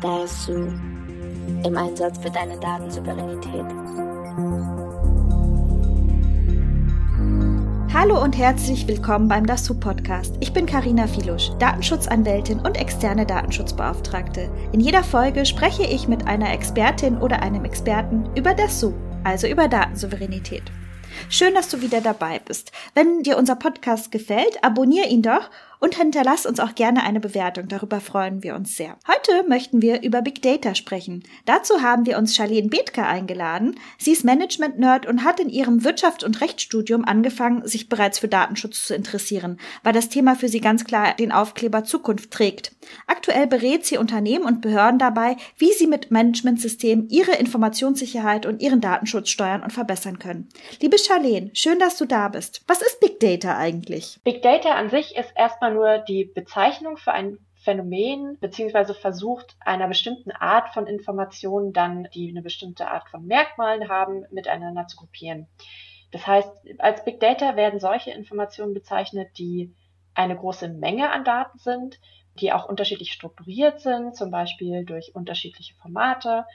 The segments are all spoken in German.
Da ist du im Einsatz für deine Datensouveränität. Hallo und herzlich willkommen beim Dasu Podcast. Ich bin Karina Filusch, Datenschutzanwältin und externe Datenschutzbeauftragte. In jeder Folge spreche ich mit einer Expertin oder einem Experten über Dasu, also über Datensouveränität. Schön, dass du wieder dabei bist. Wenn dir unser Podcast gefällt, abonniere ihn doch und hinterlass uns auch gerne eine Bewertung. Darüber freuen wir uns sehr. Heute möchten wir über Big Data sprechen. Dazu haben wir uns Charlene Bethke eingeladen. Sie ist Management-Nerd und hat in ihrem Wirtschaft- und Rechtsstudium angefangen, sich bereits für Datenschutz zu interessieren, weil das Thema für sie ganz klar den Aufkleber Zukunft trägt. Aktuell berät sie Unternehmen und Behörden dabei, wie sie mit Managementsystemen ihre Informationssicherheit und ihren Datenschutz steuern und verbessern können. Liebe Charlene, schön, dass du da bist. Was ist Big Data eigentlich? Big Data an sich ist erstmal nur die Bezeichnung für ein Phänomen beziehungsweise versucht, einer bestimmten Art von Informationen dann, die eine bestimmte Art von Merkmalen haben, miteinander zu gruppieren. Das heißt, als Big Data werden solche Informationen bezeichnet, die eine große Menge an Daten sind, die auch unterschiedlich strukturiert sind, zum Beispiel durch unterschiedliche Formate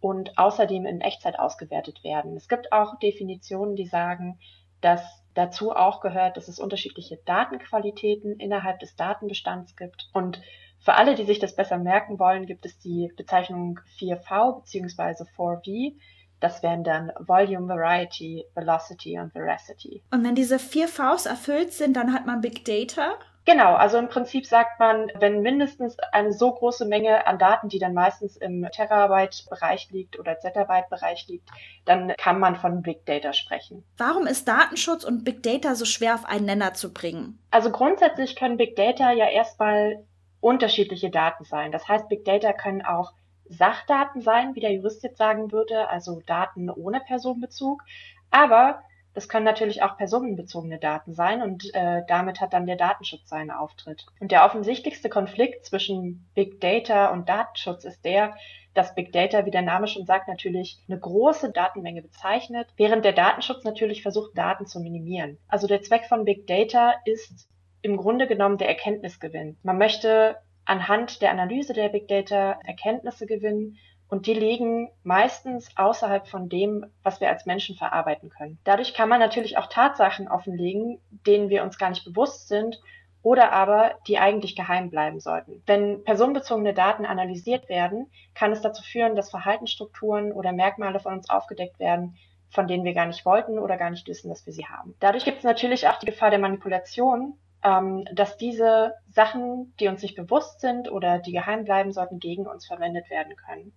und außerdem in Echtzeit ausgewertet werden. Es gibt auch Definitionen, die sagen, dass Dazu auch gehört, dass es unterschiedliche Datenqualitäten innerhalb des Datenbestands gibt. Und für alle, die sich das besser merken wollen, gibt es die Bezeichnung 4V bzw. 4V. Das wären dann Volume, Variety, Velocity und Veracity. Und wenn diese vier Vs erfüllt sind, dann hat man Big Data? Genau, also im Prinzip sagt man, wenn mindestens eine so große Menge an Daten, die dann meistens im Terabyte-Bereich liegt oder Zettabyte-Bereich liegt, dann kann man von Big Data sprechen. Warum ist Datenschutz und Big Data so schwer auf einen Nenner zu bringen? Also grundsätzlich können Big Data ja erstmal unterschiedliche Daten sein. Das heißt, Big Data können auch Sachdaten sein, wie der Jurist jetzt sagen würde, also Daten ohne Personenbezug. Aber das können natürlich auch personenbezogene Daten sein und äh, damit hat dann der Datenschutz seinen Auftritt. Und der offensichtlichste Konflikt zwischen Big Data und Datenschutz ist der, dass Big Data, wie der Name schon sagt, natürlich eine große Datenmenge bezeichnet, während der Datenschutz natürlich versucht, Daten zu minimieren. Also der Zweck von Big Data ist im Grunde genommen der Erkenntnisgewinn. Man möchte anhand der Analyse der Big Data Erkenntnisse gewinnen und die liegen meistens außerhalb von dem, was wir als Menschen verarbeiten können. Dadurch kann man natürlich auch Tatsachen offenlegen, denen wir uns gar nicht bewusst sind oder aber die eigentlich geheim bleiben sollten. Wenn personenbezogene Daten analysiert werden, kann es dazu führen, dass Verhaltensstrukturen oder Merkmale von uns aufgedeckt werden, von denen wir gar nicht wollten oder gar nicht wissen, dass wir sie haben. Dadurch gibt es natürlich auch die Gefahr der Manipulation, ähm, dass diese Sachen, die uns nicht bewusst sind oder die geheim bleiben sollten, gegen uns verwendet werden können.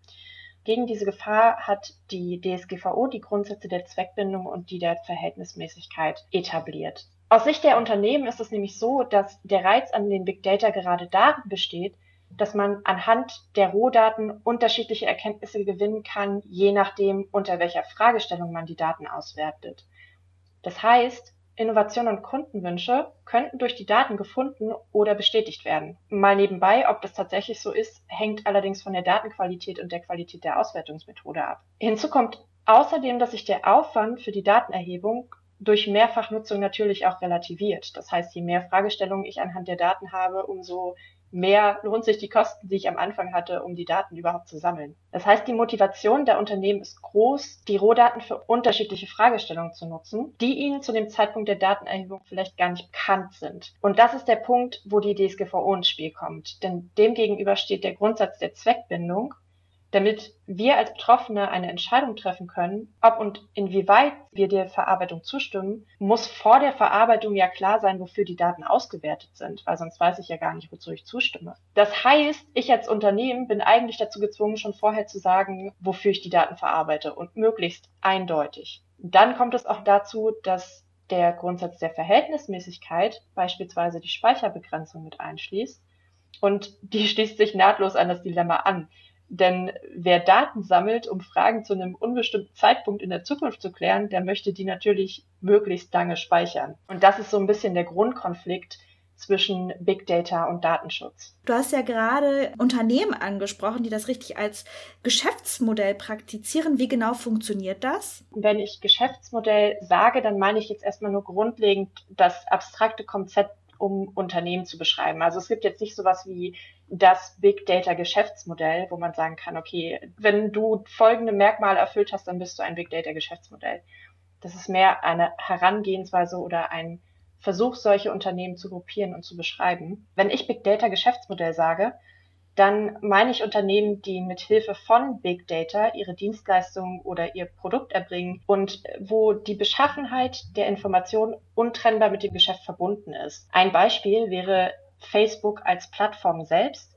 Gegen diese Gefahr hat die DSGVO die Grundsätze der Zweckbindung und die der Verhältnismäßigkeit etabliert. Aus Sicht der Unternehmen ist es nämlich so, dass der Reiz an den Big Data gerade darin besteht, dass man anhand der Rohdaten unterschiedliche Erkenntnisse gewinnen kann, je nachdem, unter welcher Fragestellung man die Daten auswertet. Das heißt, Innovation und Kundenwünsche könnten durch die Daten gefunden oder bestätigt werden. Mal nebenbei, ob das tatsächlich so ist, hängt allerdings von der Datenqualität und der Qualität der Auswertungsmethode ab. Hinzu kommt außerdem, dass sich der Aufwand für die Datenerhebung durch Mehrfachnutzung natürlich auch relativiert. Das heißt, je mehr Fragestellungen ich anhand der Daten habe, umso mehr lohnt sich die Kosten, die ich am Anfang hatte, um die Daten überhaupt zu sammeln. Das heißt, die Motivation der Unternehmen ist groß, die Rohdaten für unterschiedliche Fragestellungen zu nutzen, die ihnen zu dem Zeitpunkt der Datenerhebung vielleicht gar nicht bekannt sind. Und das ist der Punkt, wo die DSGVO ins Spiel kommt. Denn demgegenüber steht der Grundsatz der Zweckbindung, damit wir als Betroffene eine Entscheidung treffen können, ob und inwieweit wir der Verarbeitung zustimmen, muss vor der Verarbeitung ja klar sein, wofür die Daten ausgewertet sind, weil sonst weiß ich ja gar nicht, wozu ich zustimme. Das heißt, ich als Unternehmen bin eigentlich dazu gezwungen, schon vorher zu sagen, wofür ich die Daten verarbeite und möglichst eindeutig. Dann kommt es auch dazu, dass der Grundsatz der Verhältnismäßigkeit beispielsweise die Speicherbegrenzung mit einschließt. Und die schließt sich nahtlos an das Dilemma an. Denn wer Daten sammelt, um Fragen zu einem unbestimmten Zeitpunkt in der Zukunft zu klären, der möchte die natürlich möglichst lange speichern. Und das ist so ein bisschen der Grundkonflikt zwischen Big Data und Datenschutz. Du hast ja gerade Unternehmen angesprochen, die das richtig als Geschäftsmodell praktizieren. Wie genau funktioniert das? Wenn ich Geschäftsmodell sage, dann meine ich jetzt erstmal nur grundlegend das abstrakte Konzept um Unternehmen zu beschreiben. Also es gibt jetzt nicht sowas wie das Big Data Geschäftsmodell, wo man sagen kann, okay, wenn du folgende Merkmale erfüllt hast, dann bist du ein Big Data Geschäftsmodell. Das ist mehr eine Herangehensweise oder ein Versuch, solche Unternehmen zu gruppieren und zu beschreiben. Wenn ich Big Data Geschäftsmodell sage, dann meine ich Unternehmen, die mit Hilfe von Big Data ihre Dienstleistungen oder ihr Produkt erbringen und wo die Beschaffenheit der Information untrennbar mit dem Geschäft verbunden ist. Ein Beispiel wäre Facebook als Plattform selbst.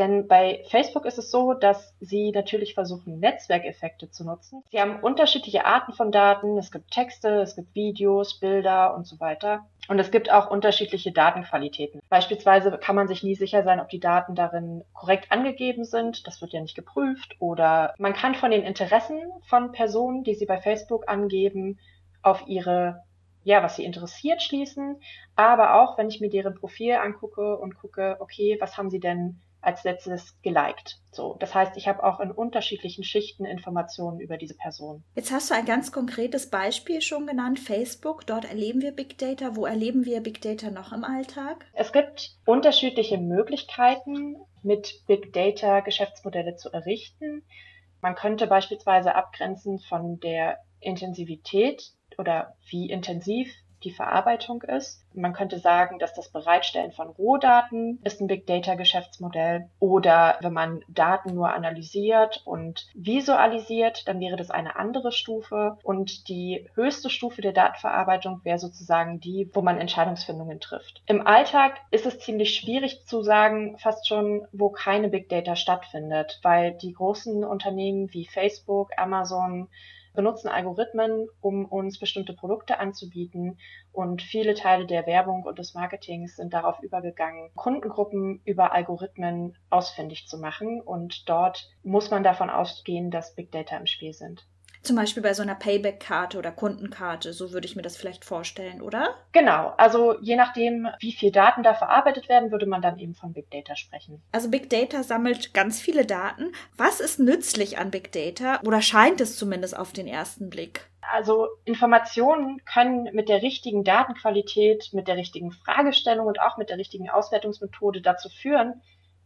Denn bei Facebook ist es so, dass sie natürlich versuchen, Netzwerkeffekte zu nutzen. Sie haben unterschiedliche Arten von Daten. Es gibt Texte, es gibt Videos, Bilder und so weiter. Und es gibt auch unterschiedliche Datenqualitäten. Beispielsweise kann man sich nie sicher sein, ob die Daten darin korrekt angegeben sind. Das wird ja nicht geprüft. Oder man kann von den Interessen von Personen, die sie bei Facebook angeben, auf ihre ja, was sie interessiert schließen, aber auch, wenn ich mir deren Profil angucke und gucke, okay, was haben sie denn als letztes geliked. So, das heißt, ich habe auch in unterschiedlichen Schichten Informationen über diese Person. Jetzt hast du ein ganz konkretes Beispiel schon genannt, Facebook. Dort erleben wir Big Data. Wo erleben wir Big Data noch im Alltag? Es gibt unterschiedliche Möglichkeiten, mit Big Data Geschäftsmodelle zu errichten. Man könnte beispielsweise abgrenzen von der Intensivität oder wie intensiv die Verarbeitung ist. Man könnte sagen, dass das Bereitstellen von Rohdaten ist ein Big Data Geschäftsmodell. Oder wenn man Daten nur analysiert und visualisiert, dann wäre das eine andere Stufe. Und die höchste Stufe der Datenverarbeitung wäre sozusagen die, wo man Entscheidungsfindungen trifft. Im Alltag ist es ziemlich schwierig zu sagen, fast schon, wo keine Big Data stattfindet, weil die großen Unternehmen wie Facebook, Amazon, benutzen Algorithmen, um uns bestimmte Produkte anzubieten. Und viele Teile der Werbung und des Marketings sind darauf übergegangen, Kundengruppen über Algorithmen ausfindig zu machen. Und dort muss man davon ausgehen, dass Big Data im Spiel sind. Zum Beispiel bei so einer Payback-Karte oder Kundenkarte, so würde ich mir das vielleicht vorstellen, oder? Genau, also je nachdem, wie viel Daten da verarbeitet werden, würde man dann eben von Big Data sprechen. Also Big Data sammelt ganz viele Daten. Was ist nützlich an Big Data oder scheint es zumindest auf den ersten Blick? Also Informationen können mit der richtigen Datenqualität, mit der richtigen Fragestellung und auch mit der richtigen Auswertungsmethode dazu führen,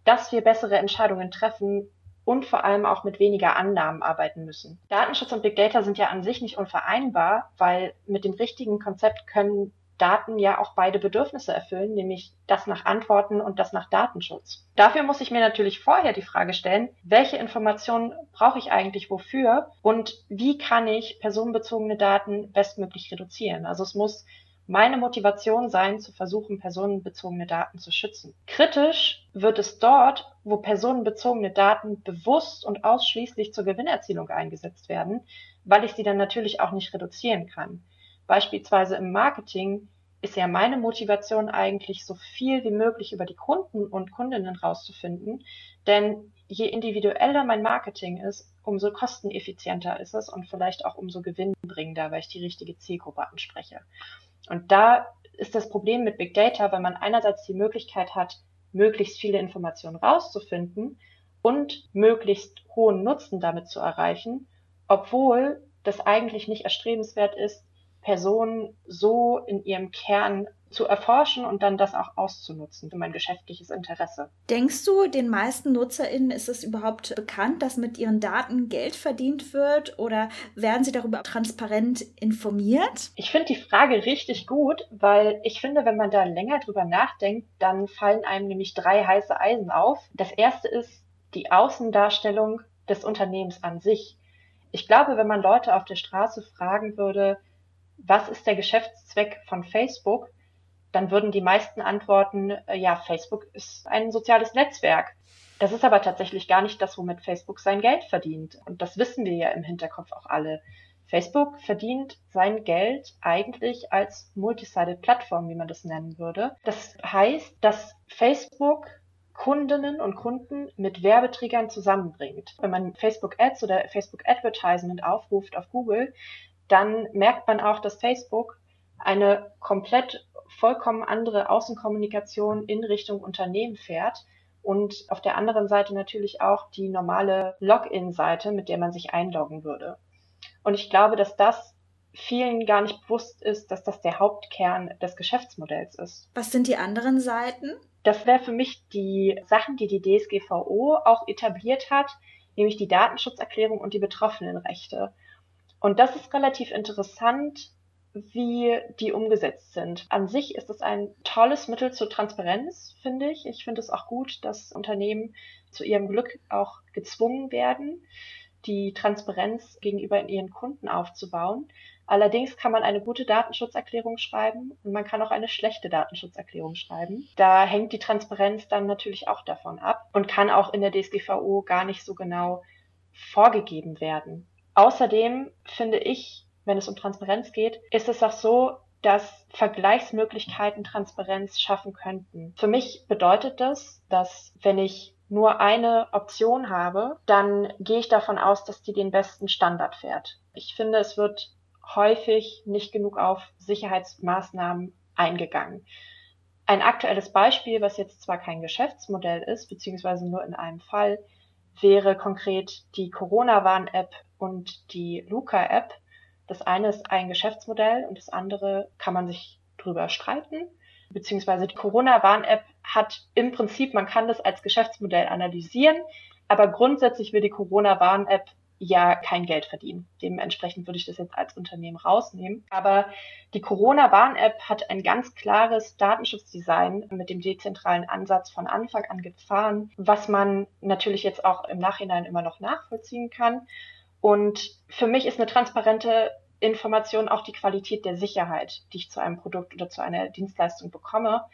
dass wir bessere Entscheidungen treffen und vor allem auch mit weniger Annahmen arbeiten müssen. Datenschutz und Big Data sind ja an sich nicht unvereinbar, weil mit dem richtigen Konzept können Daten ja auch beide Bedürfnisse erfüllen, nämlich das nach Antworten und das nach Datenschutz. Dafür muss ich mir natürlich vorher die Frage stellen, welche Informationen brauche ich eigentlich wofür und wie kann ich personenbezogene Daten bestmöglich reduzieren. Also es muss meine Motivation sein, zu versuchen, personenbezogene Daten zu schützen. Kritisch wird es dort, wo personenbezogene Daten bewusst und ausschließlich zur Gewinnerzielung eingesetzt werden, weil ich sie dann natürlich auch nicht reduzieren kann. Beispielsweise im Marketing ist ja meine Motivation eigentlich, so viel wie möglich über die Kunden und Kundinnen rauszufinden, denn je individueller mein Marketing ist, umso kosteneffizienter ist es und vielleicht auch umso gewinnbringender, weil ich die richtige Zielgruppe anspreche. Und da ist das Problem mit Big Data, weil man einerseits die Möglichkeit hat, möglichst viele Informationen rauszufinden und möglichst hohen Nutzen damit zu erreichen, obwohl das eigentlich nicht erstrebenswert ist, Personen so in ihrem Kern zu erforschen und dann das auch auszunutzen für mein geschäftliches Interesse. Denkst du, den meisten NutzerInnen ist es überhaupt bekannt, dass mit ihren Daten Geld verdient wird oder werden sie darüber transparent informiert? Ich finde die Frage richtig gut, weil ich finde, wenn man da länger drüber nachdenkt, dann fallen einem nämlich drei heiße Eisen auf. Das erste ist die Außendarstellung des Unternehmens an sich. Ich glaube, wenn man Leute auf der Straße fragen würde, was ist der Geschäftszweck von Facebook, dann würden die meisten antworten, äh, ja, Facebook ist ein soziales Netzwerk. Das ist aber tatsächlich gar nicht das, womit Facebook sein Geld verdient. Und das wissen wir ja im Hinterkopf auch alle. Facebook verdient sein Geld eigentlich als Multisided Plattform, wie man das nennen würde. Das heißt, dass Facebook Kundinnen und Kunden mit Werbeträgern zusammenbringt. Wenn man Facebook Ads oder Facebook Advertisement aufruft auf Google, dann merkt man auch, dass Facebook eine komplett vollkommen andere Außenkommunikation in Richtung Unternehmen fährt und auf der anderen Seite natürlich auch die normale Login-Seite, mit der man sich einloggen würde. Und ich glaube, dass das vielen gar nicht bewusst ist, dass das der Hauptkern des Geschäftsmodells ist. Was sind die anderen Seiten? Das wäre für mich die Sachen, die die DSGVO auch etabliert hat, nämlich die Datenschutzerklärung und die Betroffenenrechte. Und das ist relativ interessant, wie die umgesetzt sind. An sich ist es ein tolles Mittel zur Transparenz, finde ich. Ich finde es auch gut, dass Unternehmen zu ihrem Glück auch gezwungen werden, die Transparenz gegenüber ihren Kunden aufzubauen. Allerdings kann man eine gute Datenschutzerklärung schreiben und man kann auch eine schlechte Datenschutzerklärung schreiben. Da hängt die Transparenz dann natürlich auch davon ab und kann auch in der DSGVO gar nicht so genau vorgegeben werden. Außerdem finde ich, wenn es um Transparenz geht, ist es auch so, dass Vergleichsmöglichkeiten Transparenz schaffen könnten. Für mich bedeutet das, dass wenn ich nur eine Option habe, dann gehe ich davon aus, dass die den besten Standard fährt. Ich finde, es wird häufig nicht genug auf Sicherheitsmaßnahmen eingegangen. Ein aktuelles Beispiel, was jetzt zwar kein Geschäftsmodell ist, beziehungsweise nur in einem Fall, wäre konkret die Corona-Warn-App und die Luca-App. Das eine ist ein Geschäftsmodell und das andere kann man sich drüber streiten. Beziehungsweise die Corona-Warn-App hat im Prinzip, man kann das als Geschäftsmodell analysieren, aber grundsätzlich will die Corona-Warn-App ja kein Geld verdienen. Dementsprechend würde ich das jetzt als Unternehmen rausnehmen. Aber die Corona-Warn-App hat ein ganz klares Datenschutzdesign mit dem dezentralen Ansatz von Anfang an gefahren, was man natürlich jetzt auch im Nachhinein immer noch nachvollziehen kann. Und für mich ist eine transparente Information auch die Qualität der Sicherheit, die ich zu einem Produkt oder zu einer Dienstleistung bekomme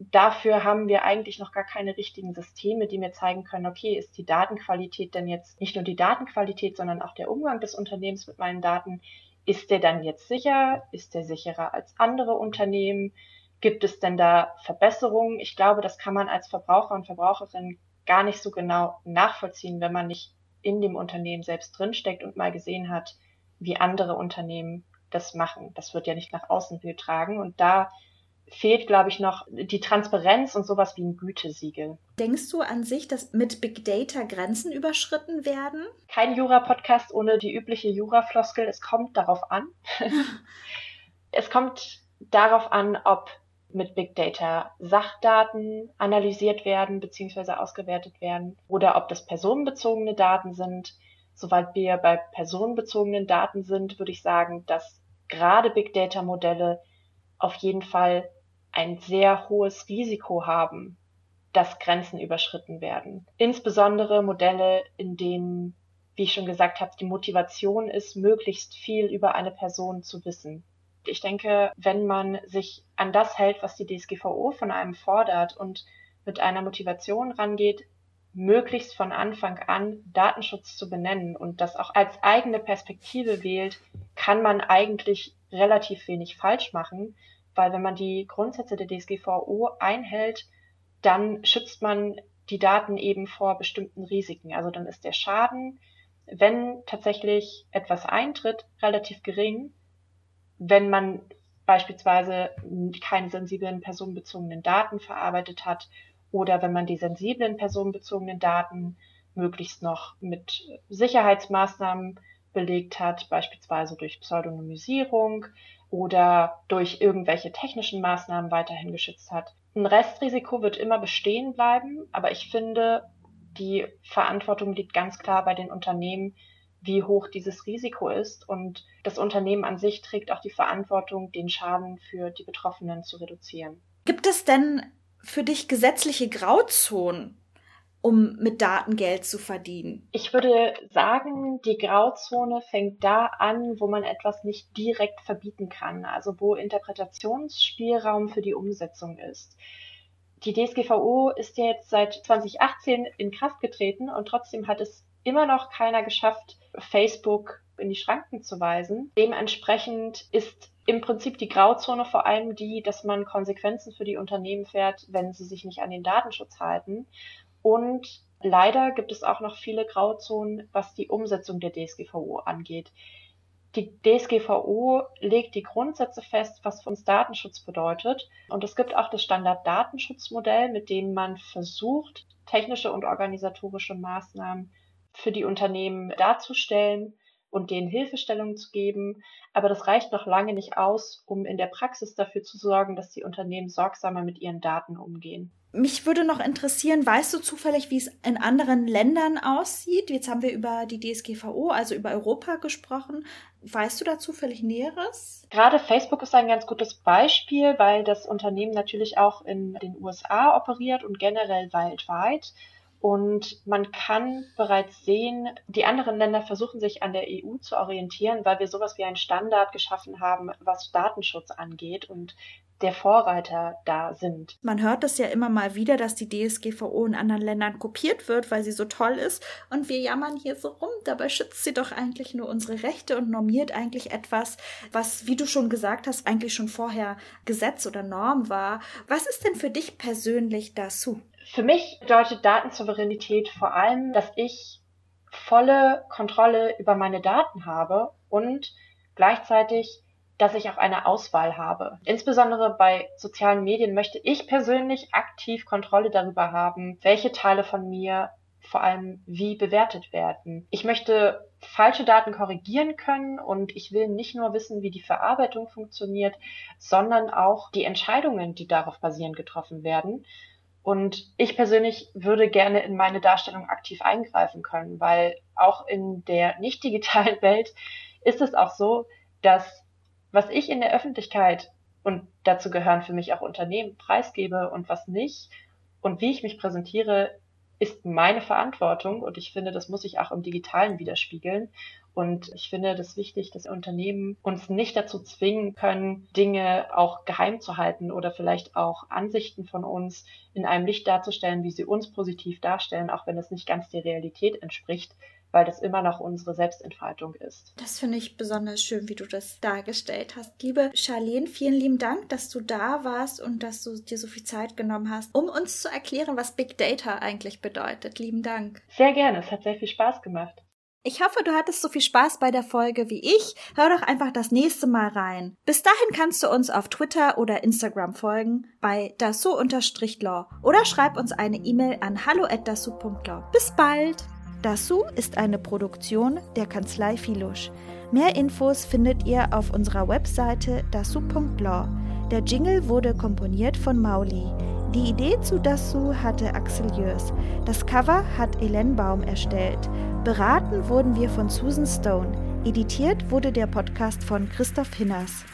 dafür haben wir eigentlich noch gar keine richtigen Systeme, die mir zeigen können, okay, ist die Datenqualität denn jetzt nicht nur die Datenqualität, sondern auch der Umgang des Unternehmens mit meinen Daten, ist der dann jetzt sicher? Ist der sicherer als andere Unternehmen? Gibt es denn da Verbesserungen? Ich glaube, das kann man als Verbraucher und Verbraucherin gar nicht so genau nachvollziehen, wenn man nicht in dem Unternehmen selbst drinsteckt und mal gesehen hat, wie andere Unternehmen das machen. Das wird ja nicht nach außen getragen. Und da fehlt, glaube ich, noch die Transparenz und sowas wie ein Gütesiegel. Denkst du an sich, dass mit Big Data Grenzen überschritten werden? Kein Jura-Podcast ohne die übliche Jura-Floskel. Es kommt darauf an. es kommt darauf an, ob mit Big Data Sachdaten analysiert werden bzw. ausgewertet werden oder ob das personenbezogene Daten sind. Soweit wir bei personenbezogenen Daten sind, würde ich sagen, dass gerade Big Data Modelle auf jeden Fall ein sehr hohes Risiko haben, dass Grenzen überschritten werden. Insbesondere Modelle, in denen, wie ich schon gesagt habe, die Motivation ist, möglichst viel über eine Person zu wissen. Ich denke, wenn man sich an das hält, was die DSGVO von einem fordert und mit einer Motivation rangeht, möglichst von Anfang an Datenschutz zu benennen und das auch als eigene Perspektive wählt, kann man eigentlich relativ wenig falsch machen, weil wenn man die Grundsätze der DSGVO einhält, dann schützt man die Daten eben vor bestimmten Risiken. Also dann ist der Schaden, wenn tatsächlich etwas eintritt, relativ gering, wenn man beispielsweise keine sensiblen personenbezogenen Daten verarbeitet hat oder wenn man die sensiblen personenbezogenen Daten möglichst noch mit Sicherheitsmaßnahmen belegt hat, beispielsweise durch Pseudonymisierung oder durch irgendwelche technischen Maßnahmen weiterhin geschützt hat. Ein Restrisiko wird immer bestehen bleiben, aber ich finde, die Verantwortung liegt ganz klar bei den Unternehmen, wie hoch dieses Risiko ist. Und das Unternehmen an sich trägt auch die Verantwortung, den Schaden für die Betroffenen zu reduzieren. Gibt es denn für dich gesetzliche Grauzonen, um mit Daten Geld zu verdienen? Ich würde sagen, die Grauzone fängt da an, wo man etwas nicht direkt verbieten kann, also wo Interpretationsspielraum für die Umsetzung ist. Die DSGVO ist ja jetzt seit 2018 in Kraft getreten und trotzdem hat es immer noch keiner geschafft, Facebook in die Schranken zu weisen. Dementsprechend ist im Prinzip die Grauzone vor allem die, dass man Konsequenzen für die Unternehmen fährt, wenn sie sich nicht an den Datenschutz halten. Und leider gibt es auch noch viele Grauzonen, was die Umsetzung der DSGVO angeht. Die DSGVO legt die Grundsätze fest, was für uns Datenschutz bedeutet. Und es gibt auch das Standard-Datenschutzmodell, mit dem man versucht, technische und organisatorische Maßnahmen für die Unternehmen darzustellen. und denen Hilfestellungen zu geben. Aber das reicht noch lange nicht aus, um in der Praxis dafür zu sorgen, dass die Unternehmen sorgsamer mit ihren Daten umgehen. Mich würde noch interessieren, weißt du zufällig, wie es in anderen Ländern aussieht? Jetzt haben wir über die DSGVO, also über Europa gesprochen. Weißt du da zufällig Näheres? Gerade Facebook ist ein ganz gutes Beispiel, weil das Unternehmen natürlich auch in den USA operiert und generell weltweit. Und man kann bereits sehen, die anderen Länder versuchen sich an der EU zu orientieren, weil wir sowas wie einen Standard geschaffen haben, was Datenschutz angeht und der Vorreiter da sind. Man hört es ja immer mal wieder, dass die DSGVO in anderen Ländern kopiert wird, weil sie so toll ist. Und wir jammern hier so rum. Dabei schützt sie doch eigentlich nur unsere Rechte und normiert eigentlich etwas, was, wie du schon gesagt hast, eigentlich schon vorher Gesetz oder Norm war. Was ist denn für dich persönlich dazu? Für mich bedeutet Datensouveränität vor allem, dass ich volle Kontrolle über meine Daten habe und gleichzeitig, dass ich auch eine Auswahl habe. Insbesondere bei sozialen Medien möchte ich persönlich aktiv Kontrolle darüber haben, welche Teile von mir vor allem wie bewertet werden. Ich möchte falsche Daten korrigieren können und ich will nicht nur wissen, wie die Verarbeitung funktioniert, sondern auch die Entscheidungen, die darauf basierend getroffen werden. Und ich persönlich würde gerne in meine Darstellung aktiv eingreifen können, weil auch in der nicht digitalen Welt ist es auch so, dass was ich in der Öffentlichkeit und dazu gehören für mich auch Unternehmen preisgebe und was nicht und wie ich mich präsentiere, ist meine Verantwortung und ich finde, das muss sich auch im Digitalen widerspiegeln. Und ich finde das wichtig, dass Unternehmen uns nicht dazu zwingen können, Dinge auch geheim zu halten oder vielleicht auch Ansichten von uns in einem Licht darzustellen, wie sie uns positiv darstellen, auch wenn es nicht ganz der Realität entspricht, weil das immer noch unsere Selbstentfaltung ist. Das finde ich besonders schön, wie du das dargestellt hast. Liebe Charlene, vielen lieben Dank, dass du da warst und dass du dir so viel Zeit genommen hast, um uns zu erklären, was Big Data eigentlich bedeutet. Lieben Dank. Sehr gerne, es hat sehr viel Spaß gemacht. Ich hoffe, du hattest so viel Spaß bei der Folge wie ich. Hör doch einfach das nächste Mal rein. Bis dahin kannst du uns auf Twitter oder Instagram folgen bei dasu-law oder schreib uns eine E-Mail an hallo@dasu.law. Bis bald! Dasu ist eine Produktion der Kanzlei Filusch. Mehr Infos findet ihr auf unserer Webseite dasu.law. Der Jingle wurde komponiert von Mauli. Die Idee zu Dasu hatte Axel Jörs. Das Cover hat Elen Baum erstellt. Beraten wurden wir von Susan Stone. Editiert wurde der Podcast von Christoph Hinners.